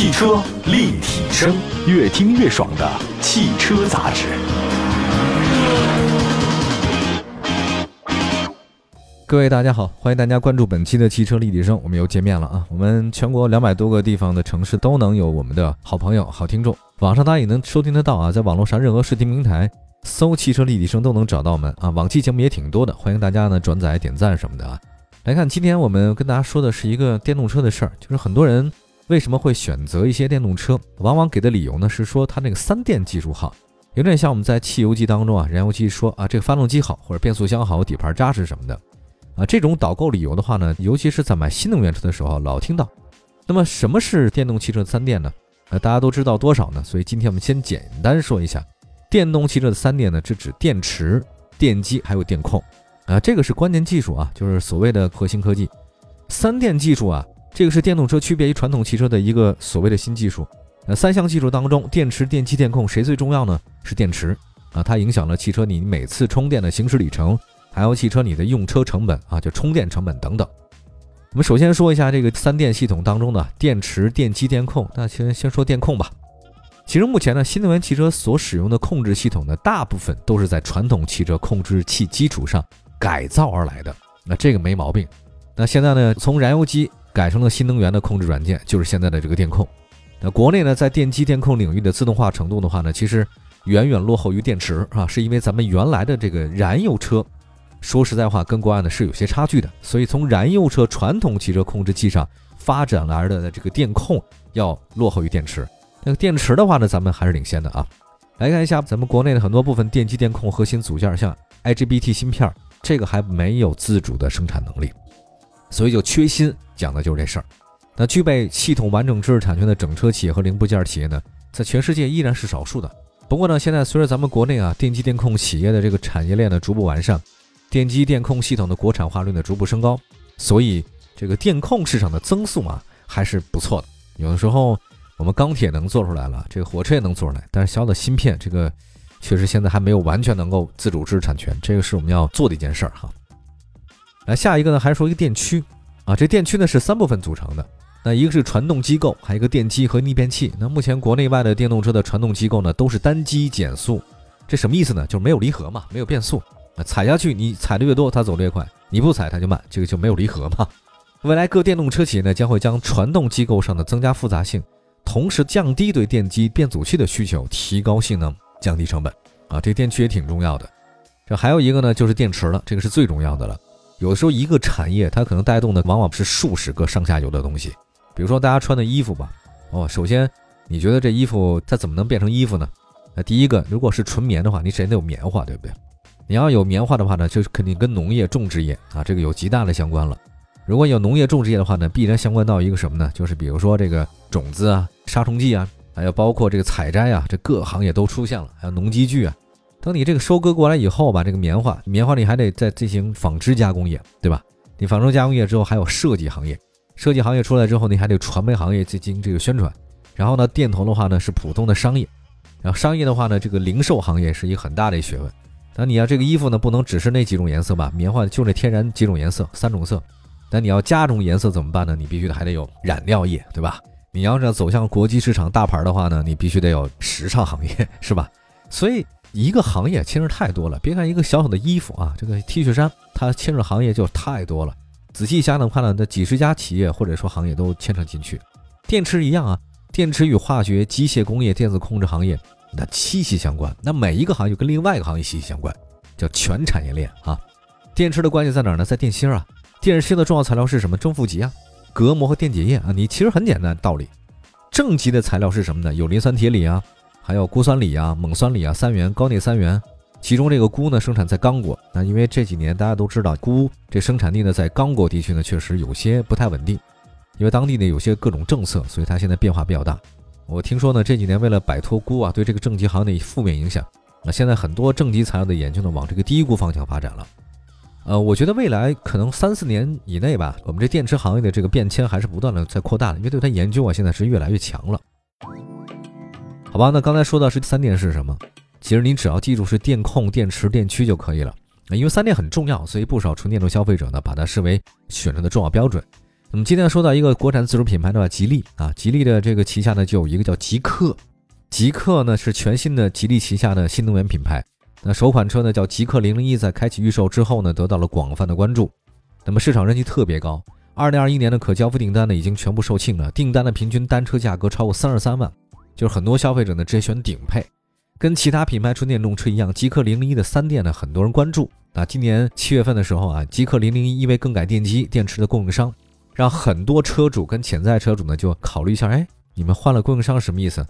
汽车立体声，越听越爽的汽车杂志。各位大家好，欢迎大家关注本期的汽车立体声，我们又见面了啊！我们全国两百多个地方的城市都能有我们的好朋友、好听众，网上大家也能收听得到啊，在网络上任何视听平台搜“汽车立体声”都能找到我们啊。往期节目也挺多的，欢迎大家呢转载、点赞什么的啊。来看，今天我们跟大家说的是一个电动车的事儿，就是很多人为什么会选择一些电动车，往往给的理由呢是说它那个三电技术好，有点像我们在汽油机当中啊，燃油机说啊这个发动机好，或者变速箱好，底盘扎实什么的。啊，这种导购理由的话呢，尤其是在买新能源车的时候老听到。那么什么是电动汽车的三电呢？呃，大家都知道多少呢？所以今天我们先简单说一下，电动汽车的三电呢，是指电池、电机还有电控。啊，这个是关键技术啊，就是所谓的核心科技。三电技术啊，这个是电动车区别于传统汽车的一个所谓的新技术。呃，三项技术当中，电池、电机、电控谁最重要呢？是电池啊，它影响了汽车你每次充电的行驶里程。还有汽车你的用车成本啊，就充电成本等等。我们首先说一下这个三电系统当中的电池、电机、电控。那先先说电控吧。其实目前呢，新能源汽车所使用的控制系统呢，大部分都是在传统汽车控制器基础上改造而来的。那这个没毛病。那现在呢，从燃油机改成了新能源的控制软件，就是现在的这个电控。那国内呢，在电机电控领域的自动化程度的话呢，其实远远落后于电池啊，是因为咱们原来的这个燃油车。说实在话，跟国外呢是有些差距的，所以从燃油车传统汽车控制器上发展而来的这个电控要落后于电池。那个电池的话呢，咱们还是领先的啊。来看一下咱们国内的很多部分电机电控核心组件，像 IGBT 芯片，这个还没有自主的生产能力，所以就缺芯，讲的就是这事儿。那具备系统完整知识产权的整车企业和零部件企业呢，在全世界依然是少数的。不过呢，现在随着咱们国内啊电机电控企业的这个产业链的逐步完善。电机电控系统的国产化率呢逐步升高，所以这个电控市场的增速啊还是不错的。有的时候我们钢铁能做出来了，这个火车也能做出来，但是小的芯片这个确实现在还没有完全能够自主知识产权，这个是我们要做的一件事儿哈。那下一个呢，还是说一个电驱啊，这电驱呢是三部分组成的，那一个是传动机构，还有一个电机和逆变器。那目前国内外的电动车的传动机构呢都是单机减速，这什么意思呢？就是没有离合嘛，没有变速。踩下去，你踩的越多，它走的越快；你不踩，它就慢，这个就没有离合嘛。未来各电动车企业呢，将会将传动机构上的增加复杂性，同时降低对电机变阻器的需求，提高性能，降低成本。啊，这电驱也挺重要的。这还有一个呢，就是电池了，这个是最重要的了。有的时候一个产业它可能带动的往往是数十个上下游的东西。比如说大家穿的衣服吧，哦，首先你觉得这衣服它怎么能变成衣服呢？那第一个，如果是纯棉的话，你首先得有棉花，对不对？你要有棉花的话呢，就是肯定跟农业种植业啊，这个有极大的相关了。如果有农业种植业的话呢，必然相关到一个什么呢？就是比如说这个种子啊、杀虫剂啊，还有包括这个采摘啊，这各行业都出现了。还有农机具啊，等你这个收割过来以后吧，这个棉花，棉花你还得再进行纺织加工业，对吧？你纺织加工业之后还有设计行业，设计行业出来之后，你还得传媒行业去进行这个宣传。然后呢，电头的话呢是普通的商业，然后商业的话呢，这个零售行业是一个很大的学问。那你要这个衣服呢，不能只是那几种颜色吧？棉花就那天然几种颜色，三种色。那你要加种颜色怎么办呢？你必须得还得有染料业，对吧？你要是走向国际市场大牌的话呢，你必须得有时尚行业，是吧？所以一个行业牵扯太多了。别看一个小小的衣服啊，这个 T 恤衫，它牵扯行业就太多了。仔细想想看呢，那几十家企业或者说行业都牵扯进去。电池一样啊，电池与化学、机械工业、电子控制行业。那息息相关，那每一个行业跟另外一个行业息息相关，叫全产业链啊。电池的关系在哪儿呢？在电芯啊。电芯的重要材料是什么？正负极啊，隔膜和电解液啊。你其实很简单道理。正极的材料是什么呢？有磷酸铁锂啊，还有钴酸锂啊、锰酸锂啊、三元、高镍三元。其中这个钴呢，生产在刚果。那因为这几年大家都知道，钴这生产地呢，在刚果地区呢，确实有些不太稳定，因为当地呢有些各种政策，所以它现在变化比较大。我听说呢，这几年为了摆脱钴啊对这个正极行业的负面影响，那现在很多正极材料的研究呢往这个低钴方向发展了。呃，我觉得未来可能三四年以内吧，我们这电池行业的这个变迁还是不断的在扩大的，因为对它研究啊现在是越来越强了。好吧，那刚才说到是三电是什么？其实你只要记住是电控、电池、电驱就可以了。因为三电很重要，所以不少纯电动消费者呢把它视为选择的重要标准。那么今天说到一个国产自主品牌的话，吉利啊，吉利的这个旗下呢就有一个叫极氪，极氪呢是全新的吉利旗下的新能源品牌。那首款车呢叫极氪零零一，在开启预售之后呢，得到了广泛的关注，那么市场人气特别高。二零二一年的可交付订单呢已经全部售罄了，订单的平均单车价格超过三十三万，就是很多消费者呢直接选顶配。跟其他品牌纯电动车一样，极氪零零一的三电呢很多人关注。啊，今年七月份的时候啊，极氪零零一因为更改电机、电池的供应商，让很多车主跟潜在车主呢就考虑一下，哎，你们换了供应商什么意思？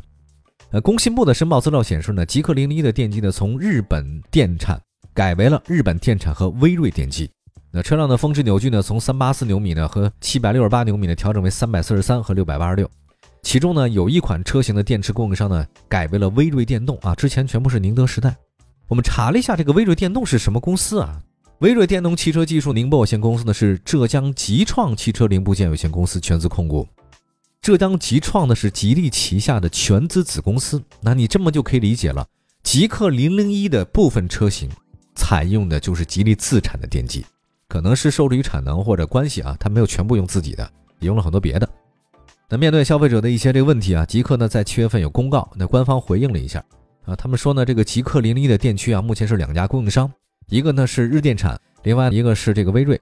呃，工信部的申报资料显示呢，极氪零零一的电机呢，从日本电产改为了日本电产和威瑞电机。那车辆的峰值扭矩呢，从三八四牛米呢和七百六十八牛米呢调整为三百四十三和六百八十六。其中呢，有一款车型的电池供应商呢改为了威瑞电动啊，之前全部是宁德时代。我们查了一下，这个威瑞电动是什么公司啊？威瑞电动汽车技术宁波有限公司呢是浙江吉创汽车零部件有限公司全资控股。浙江吉创呢是吉利旗下的全资子公司，那你这么就可以理解了。极氪零零一的部分车型采用的就是吉利自产的电机，可能是受制于产能或者关系啊，它没有全部用自己的，也用了很多别的。那面对消费者的一些这个问题啊，极氪呢在七月份有公告，那官方回应了一下啊，他们说呢这个极氪零零一的电驱啊，目前是两家供应商，一个呢是日电产，另外一个是这个威瑞。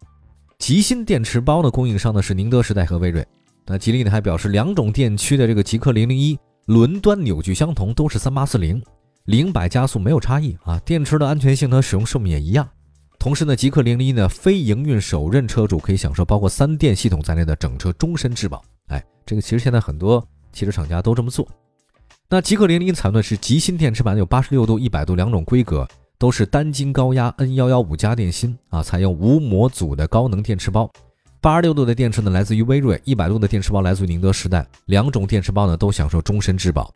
极新电池包的供应商呢是宁德时代和威瑞。那吉利呢还表示，两种电驱的这个极氪零零一轮端扭矩相同，都是三八四零，零百加速没有差异啊。电池的安全性和使用寿命也一样。同时呢，极氪零零一呢非营运首任车主可以享受包括三电系统在内的整车终身质保。哎，这个其实现在很多汽车厂家都这么做。那极氪零零采用的是极芯电池板，有八十六度、一百度两种规格，都是单晶高压 N 幺幺五加电芯啊，采用无模组的高能电池包。八十六度的电池呢，来自于威瑞；一百度的电池包来自于宁德时代。两种电池包呢，都享受终身质保。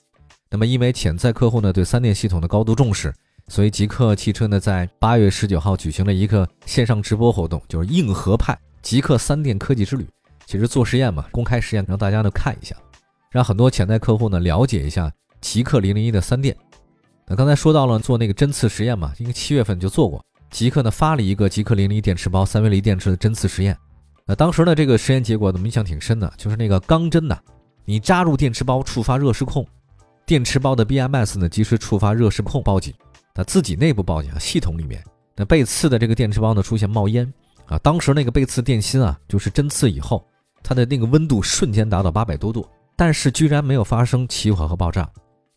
那么，因为潜在客户呢对三电系统的高度重视，所以极氪汽车呢在八月十九号举行了一个线上直播活动，就是硬核派极氪三电科技之旅。其实做实验嘛，公开实验，让大家呢看一下，让很多潜在客户呢了解一下极氪零零一的三电。那刚才说到了做那个针刺实验嘛，因为七月份就做过，极氪呢发了一个极氪零零一电池包三元锂电池的针刺实验。那当时呢，这个实验结果呢，印象挺深的，就是那个钢针呐，你扎入电池包触发热失控，电池包的 BMS 呢及时触发热失控报警，它自己内部报警，系统里面那被刺的这个电池包呢出现冒烟啊，当时那个被刺电芯啊，就是针刺以后，它的那个温度瞬间达到八百多度，但是居然没有发生起火和爆炸，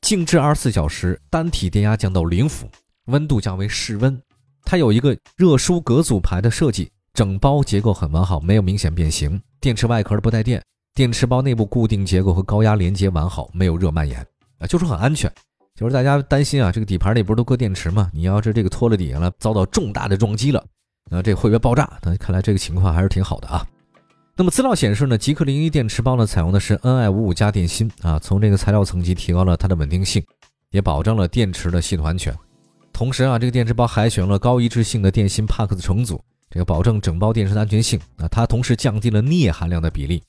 静置二十四小时，单体电压降到零伏，温度降为室温，它有一个热疏隔阻排的设计。整包结构很完好，没有明显变形。电池外壳不带电，电池包内部固定结构和高压连接完好，没有热蔓延啊，就是很安全。就是大家担心啊，这个底盘里不是都搁电池吗？你要是这个脱了底下了，遭到重大的撞击了，那这会不会爆炸？那看来这个情况还是挺好的啊。那么资料显示呢，极氪零一电池包呢采用的是 Ni 五五加电芯啊，从这个材料层级提高了它的稳定性，也保证了电池的系统安全。同时啊，这个电池包还选用了高一致性的电芯帕克斯重组。这个保证整包电池的安全性啊，它同时降低了镍含量的比例，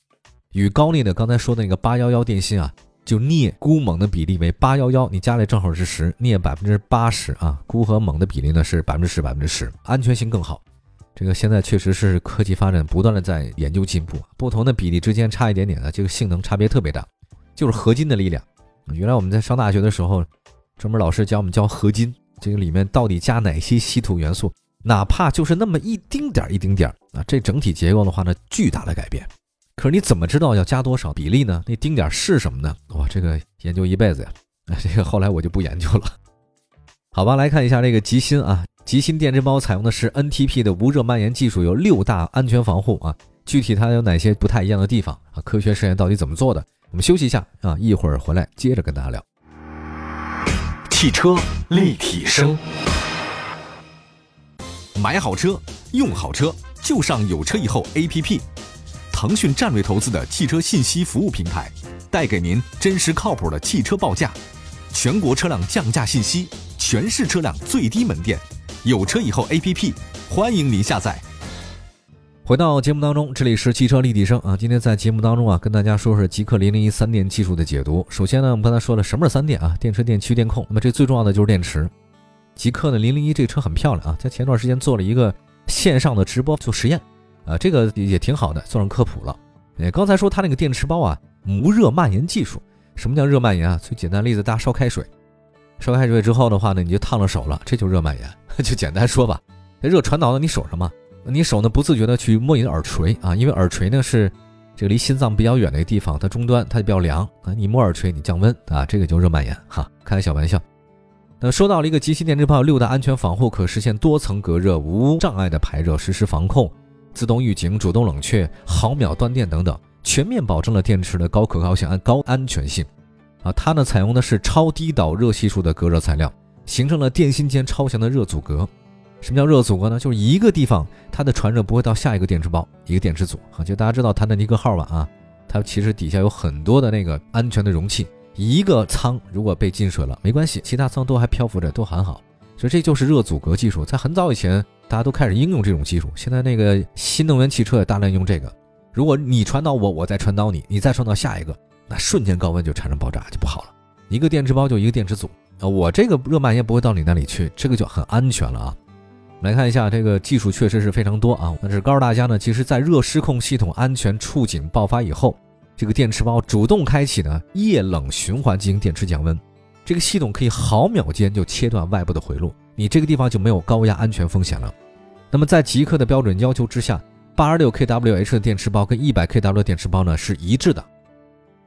与高镍的刚才说的那个八幺幺电芯啊，就镍钴锰的比例为八幺幺，你加来正好是十，镍百分之八十啊，钴和锰的比例呢是百分之十百分之十，安全性更好。这个现在确实是科技发展不断的在研究进步，不同的比例之间差一点点的，这个性能差别特别大，就是合金的力量。原来我们在上大学的时候，专门老师教我们教合金，这个里面到底加哪些稀土元素？哪怕就是那么一丁点儿一丁点儿啊，这整体结构的话呢，巨大的改变。可是你怎么知道要加多少比例呢？那丁点儿是什么呢？哇，这个研究一辈子呀！啊，这个后来我就不研究了。好吧，来看一下这个极芯啊，极芯电池包采用的是 NTP 的无热蔓延技术，有六大安全防护啊。具体它有哪些不太一样的地方啊？科学实验到底怎么做的？我们休息一下啊，一会儿回来接着跟大家聊。汽车立体声。买好车，用好车，就上有车以后 APP。腾讯战略投资的汽车信息服务平台，带给您真实靠谱的汽车报价，全国车辆降价信息，全市车辆最低门店。有车以后 APP，欢迎您下载。回到节目当中，这里是汽车立体声啊。今天在节目当中啊，跟大家说说极氪零零一三电技术的解读。首先呢，我们刚才说了什么是三电啊？电车、电驱、电控。那么这最重要的就是电池。极氪的零零一这车很漂亮啊，在前段时间做了一个线上的直播做实验，啊，这个也挺好的，做上科普了。哎，刚才说它那个电池包啊，无热蔓延技术。什么叫热蔓延啊？最简单例子，大家烧开水，烧开水之后的话呢，你就烫了手了，这就热蔓延。就简单说吧，热传导到你手上嘛，你手呢不自觉的去摸你的耳垂啊，因为耳垂呢是这个离心脏比较远的一个地方，它终端它就比较凉啊，你摸耳垂你降温啊，这个就热蔓延哈，开个小玩笑。那说到了一个极细电池包六大安全防护，可实现多层隔热、无障碍的排热、实时防控、自动预警、主动冷却、毫秒断电等等。全面保证了电池的高可靠性、安高安全性，啊，它呢采用的是超低导热系数的隔热材料，形成了电芯间超强的热阻隔。什么叫热阻隔呢？就是一个地方它的传热不会到下一个电池包、一个电池组啊。就大家知道它的尼克号吧？啊，它其实底下有很多的那个安全的容器，一个舱如果被进水了没关系，其他舱都还漂浮着，都很好。所以这就是热阻隔技术，在很早以前大家都开始应用这种技术，现在那个新能源汽车也大量用这个。如果你传导我，我再传导你，你再传导下一个，那瞬间高温就产生爆炸就不好了。一个电池包就一个电池组啊，我这个热蔓延不会到你那里去，这个就很安全了啊。来看一下这个技术确实是非常多啊，但是告诉大家呢，其实在热失控系统安全触警爆发以后，这个电池包主动开启呢液冷循环进行电池降温，这个系统可以毫秒间就切断外部的回路，你这个地方就没有高压安全风险了。那么在极客的标准要求之下。八十六 kWh 的电池包跟一百 kW 电池包呢是一致的。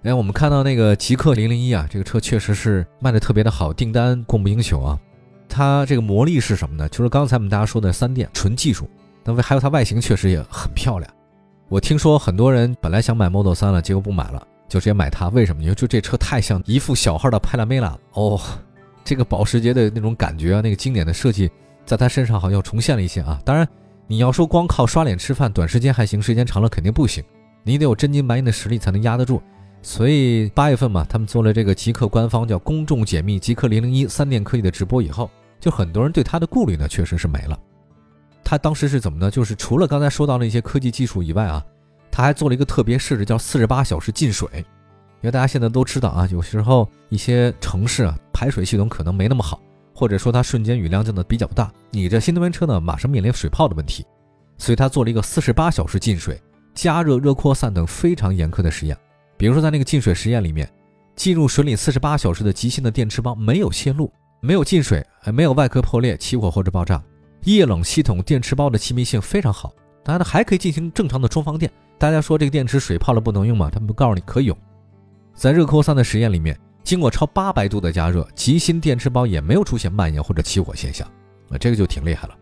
哎，我们看到那个极客零零一啊，这个车确实是卖的特别的好，订单供不应求啊。它这个魔力是什么呢？就是刚才我们大家说的三电纯技术，那还有它外形确实也很漂亮。我听说很多人本来想买 Model 3了，结果不买了，就直接买它。为什么？因为就这车太像一副小号的派拉梅拉了哦，这个保时捷的那种感觉啊，那个经典的设计，在它身上好像重现了一些啊。当然。你要说光靠刷脸吃饭，短时间还行，时间长了肯定不行。你得有真金白银的实力才能压得住。所以八月份嘛，他们做了这个极客官方叫公众解密极客零零一三电科技的直播以后，就很多人对它的顾虑呢，确实是没了。他当时是怎么呢？就是除了刚才说到那些科技技术以外啊，他还做了一个特别设置，叫四十八小时进水。因为大家现在都知道啊，有时候一些城市啊排水系统可能没那么好。或者说它瞬间雨量降的比较大，你这新能源车呢马上面临水泡的问题，所以他做了一个四十八小时进水、加热、热扩散等非常严苛的实验。比如说在那个进水实验里面，进入水里四十八小时的极性的电池包没有泄露，没有进水，没有外壳破裂、起火或者爆炸，液冷系统电池包的气密性非常好，当然呢还可以进行正常的充放电。大家说这个电池水泡了不能用吗？他们不告诉你可以用。在热扩散的实验里面。经过超八百度的加热，极芯电池包也没有出现蔓延或者起火现象，啊，这个就挺厉害了。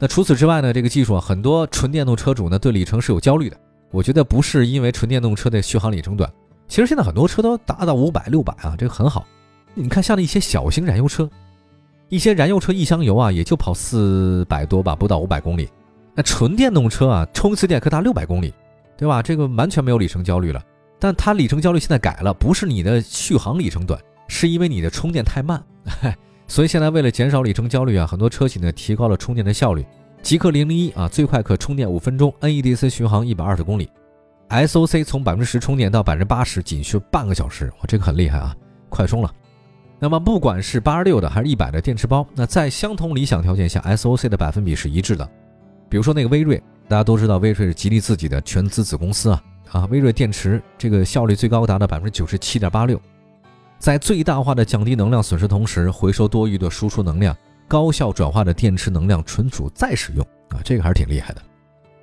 那除此之外呢，这个技术啊，很多纯电动车主呢对里程是有焦虑的。我觉得不是因为纯电动车的续航里程短，其实现在很多车都达到五百、六百啊，这个很好。你看像那些小型燃油车，一些燃油车一箱油啊也就跑四百多吧，不到五百公里。那纯电动车啊，充一次电可达六百公里，对吧？这个完全没有里程焦虑了。但它里程焦虑现在改了，不是你的续航里程短，是因为你的充电太慢。所以现在为了减少里程焦虑啊，很多车企呢提高了充电的效率。极氪零零一啊，最快可充电五分钟，NEDC 巡航一百二十公里，SOC 从百分之十充电到百分之八十仅需半个小时，哇，这个很厉害啊，快充了。那么不管是八十六的还是一百的电池包，那在相同理想条件下，SOC 的百分比是一致的。比如说那个威瑞，大家都知道威瑞是吉利自己的全资子公司啊。啊，威瑞电池这个效率最高达到百分之九十七点八六，在最大化的降低能量损失同时，回收多余的输出能量，高效转化的电池能量存储再使用啊，这个还是挺厉害的。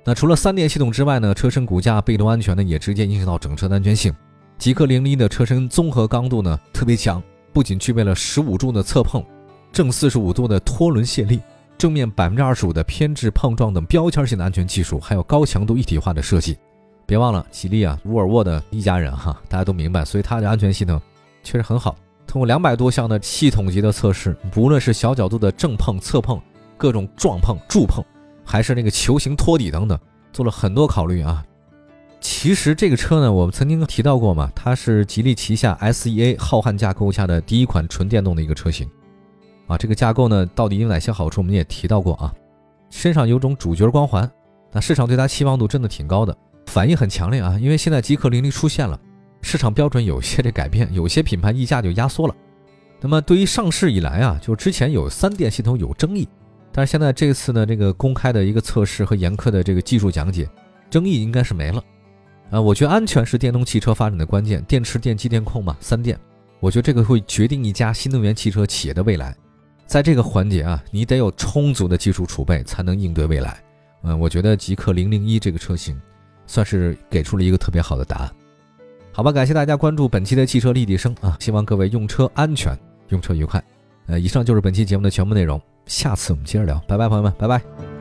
那除了三电系统之外呢，车身骨架被动安全呢也直接影响到整车的安全性。极氪零零一的车身综合刚度呢特别强，不仅具备了十五度的侧碰、正四十五度的拖轮卸力、正面百分之二十五的偏置碰撞等标签性的安全技术，还有高强度一体化的设计。别忘了，吉利啊，沃尔沃的一家人哈，大家都明白，所以它的安全系统确实很好。通过两百多项的系统级的测试，不论是小角度的正碰、侧碰、各种撞碰、助碰，还是那个球形托底等等，做了很多考虑啊。其实这个车呢，我们曾经提到过嘛，它是吉利旗下 SEA 浩瀚架构下的第一款纯电动的一个车型啊。这个架构呢，到底有哪些好处，我们也提到过啊。身上有种主角光环，那市场对它期望度真的挺高的。反应很强烈啊，因为现在极氪零零出现了，市场标准有些这改变，有些品牌溢价就压缩了。那么对于上市以来啊，就之前有三电系统有争议，但是现在这次呢，这个公开的一个测试和严苛的这个技术讲解，争议应该是没了。啊，我觉得安全是电动汽车发展的关键，电池、电机、电控嘛，三电。我觉得这个会决定一家新能源汽车企业的未来。在这个环节啊，你得有充足的技术储备，才能应对未来。嗯，我觉得极氪零零一这个车型，算是给出了一个特别好的答案。好吧，感谢大家关注本期的汽车立体声啊，希望各位用车安全，用车愉快。呃，以上就是本期节目的全部内容，下次我们接着聊，拜拜，朋友们，拜拜。